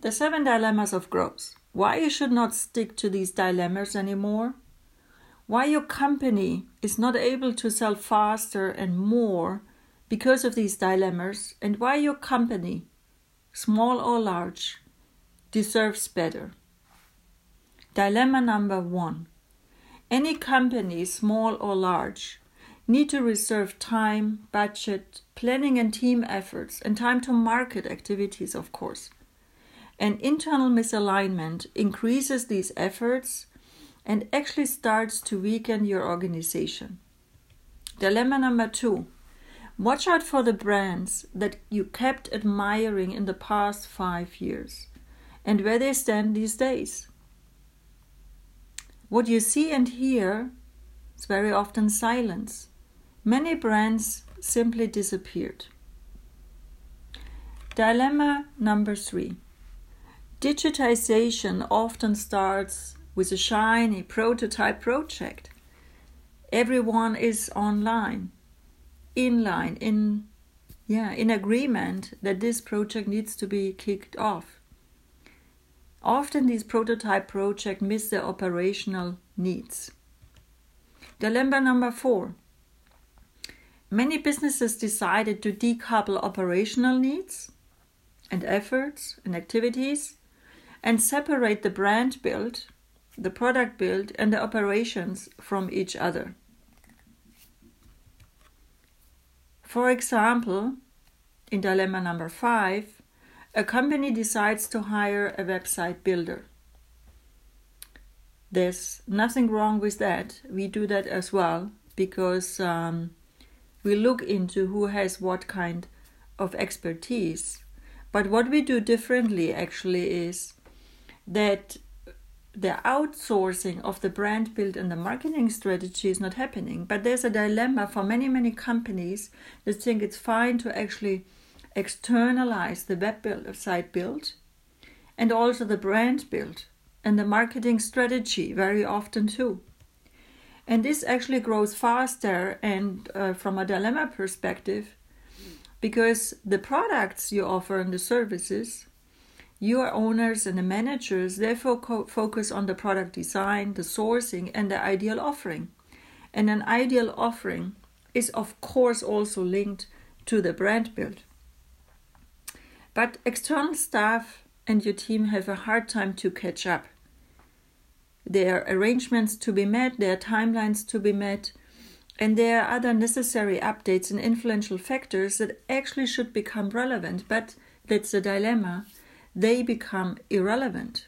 The seven dilemmas of growth. Why you should not stick to these dilemmas anymore. Why your company is not able to sell faster and more because of these dilemmas, and why your company, small or large, deserves better. Dilemma number one Any company, small or large, need to reserve time, budget, planning and team efforts, and time to market activities, of course. An internal misalignment increases these efforts and actually starts to weaken your organization. Dilemma number two watch out for the brands that you kept admiring in the past five years and where they stand these days. What you see and hear is very often silence. Many brands simply disappeared. Dilemma number three digitization often starts with a shiny prototype project. Everyone is online, in line, in yeah, in agreement that this project needs to be kicked off. Often these prototype projects miss their operational needs. Dilemma number four. Many businesses decided to decouple operational needs and efforts and activities and separate the brand build the product build, and the operations from each other. For example, in dilemma number five, a company decides to hire a website builder. There's nothing wrong with that. We do that as well because um, we look into who has what kind of expertise. But what we do differently actually is that the outsourcing of the brand build and the marketing strategy is not happening. But there's a dilemma for many, many companies that think it's fine to actually externalize the web build, site build and also the brand build and the marketing strategy very often too. And this actually grows faster and uh, from a dilemma perspective because the products you offer and the services your owners and the managers therefore co- focus on the product design, the sourcing, and the ideal offering. And an ideal offering is, of course, also linked to the brand build. But external staff and your team have a hard time to catch up. There are arrangements to be met, there are timelines to be met, and there are other necessary updates and influential factors that actually should become relevant, but that's a dilemma they become irrelevant.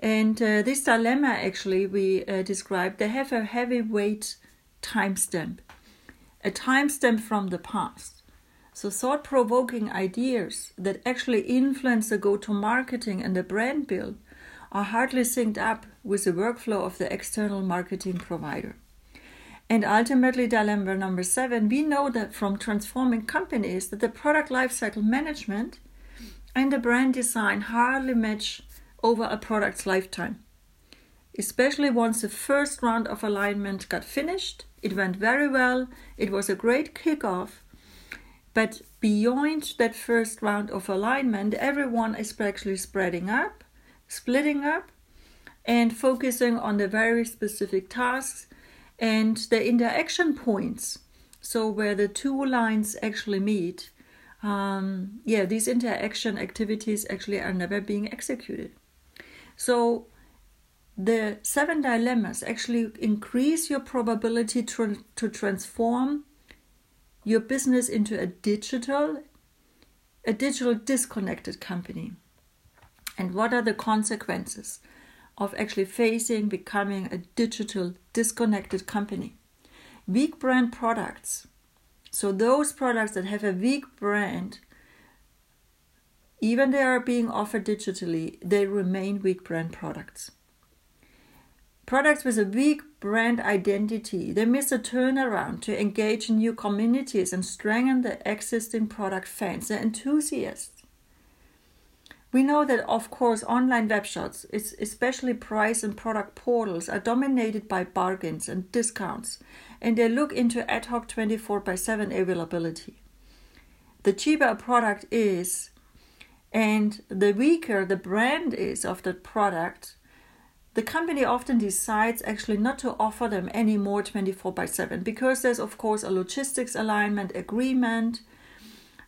And uh, this dilemma, actually, we uh, described, they have a heavyweight timestamp, a timestamp from the past. So, thought provoking ideas that actually influence the go to marketing and the brand build are hardly synced up with the workflow of the external marketing provider. And ultimately, dilemma number seven, we know that from transforming companies that the product lifecycle management and the brand design hardly match over a product's lifetime. Especially once the first round of alignment got finished, it went very well, it was a great kickoff. But beyond that first round of alignment, everyone is actually spreading up, splitting up, and focusing on the very specific tasks and the interaction points. So, where the two lines actually meet, um, yeah, these interaction activities actually are never being executed. So the seven dilemmas actually increase your probability to, to transform your business into a digital a digital disconnected company and what are the consequences of actually facing becoming a digital disconnected company weak brand products so those products that have a weak brand, even they are being offered digitally, they remain weak brand products. Products with a weak brand identity, they miss a turnaround to engage in new communities and strengthen the existing product fans, the enthusiasts. We know that, of course, online web shops, especially price and product portals, are dominated by bargains and discounts and they look into ad hoc 24 by 7 availability. The cheaper a product is, And the weaker the brand is of that product, the company often decides actually not to offer them anymore 24 by 7 because there's, of course, a logistics alignment agreement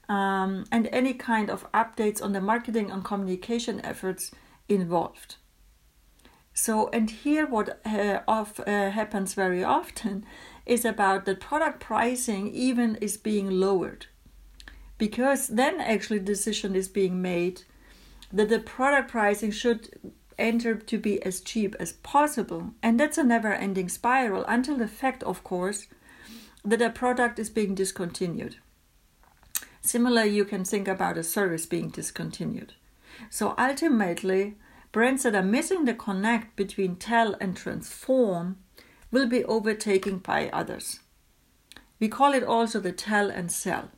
um, and any kind of updates on the marketing and communication efforts involved. So, and here what uh, of, uh, happens very often is about the product pricing even is being lowered. Because then actually decision is being made that the product pricing should enter to be as cheap as possible. And that's a never ending spiral until the fact of course that a product is being discontinued similar you can think about a service being discontinued so ultimately brands that are missing the connect between tell and transform will be overtaken by others we call it also the tell and sell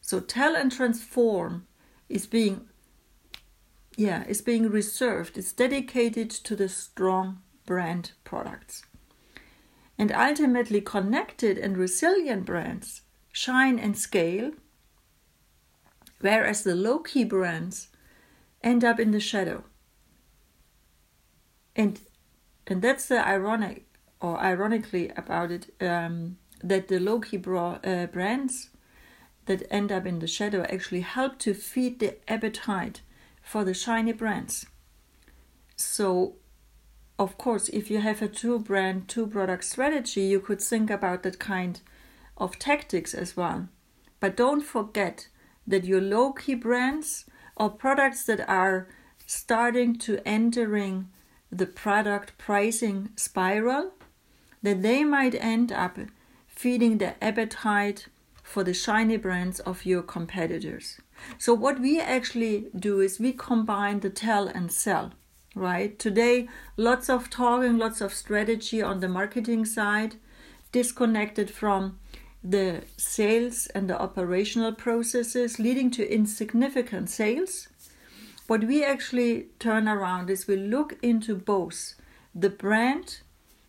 so tell and transform is being yeah, is being reserved. It's dedicated to the strong brand products. And ultimately connected and resilient brands shine and scale, whereas the low key brands end up in the shadow. And and that's the ironic or ironically about it um, that the low key bra- uh, brands that end up in the shadow actually help to feed the appetite for the shiny brands. So, of course, if you have a two brand, two product strategy, you could think about that kind of tactics as well. But don't forget that your low key brands or products that are starting to entering the product pricing spiral that they might end up feeding the appetite for the shiny brands of your competitors. So, what we actually do is we combine the tell and sell, right? Today, lots of talking, lots of strategy on the marketing side, disconnected from the sales and the operational processes, leading to insignificant sales. What we actually turn around is we look into both the brand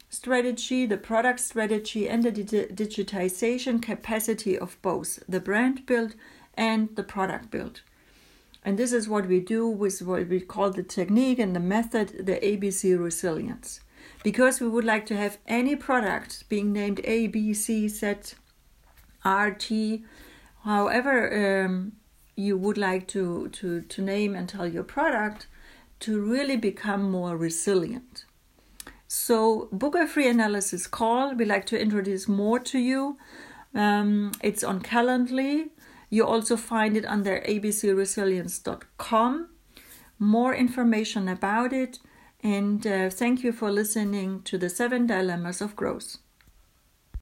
strategy, the product strategy, and the digitization capacity of both the brand build and the product build. And this is what we do with what we call the technique and the method, the ABC resilience. Because we would like to have any product being named A, B, C, Z, R, T, however um, you would like to, to, to name and tell your product, to really become more resilient. So, book a free analysis call. We like to introduce more to you. Um, it's on Calendly. You also find it under abcresilience.com. More information about it. And uh, thank you for listening to the seven dilemmas of growth.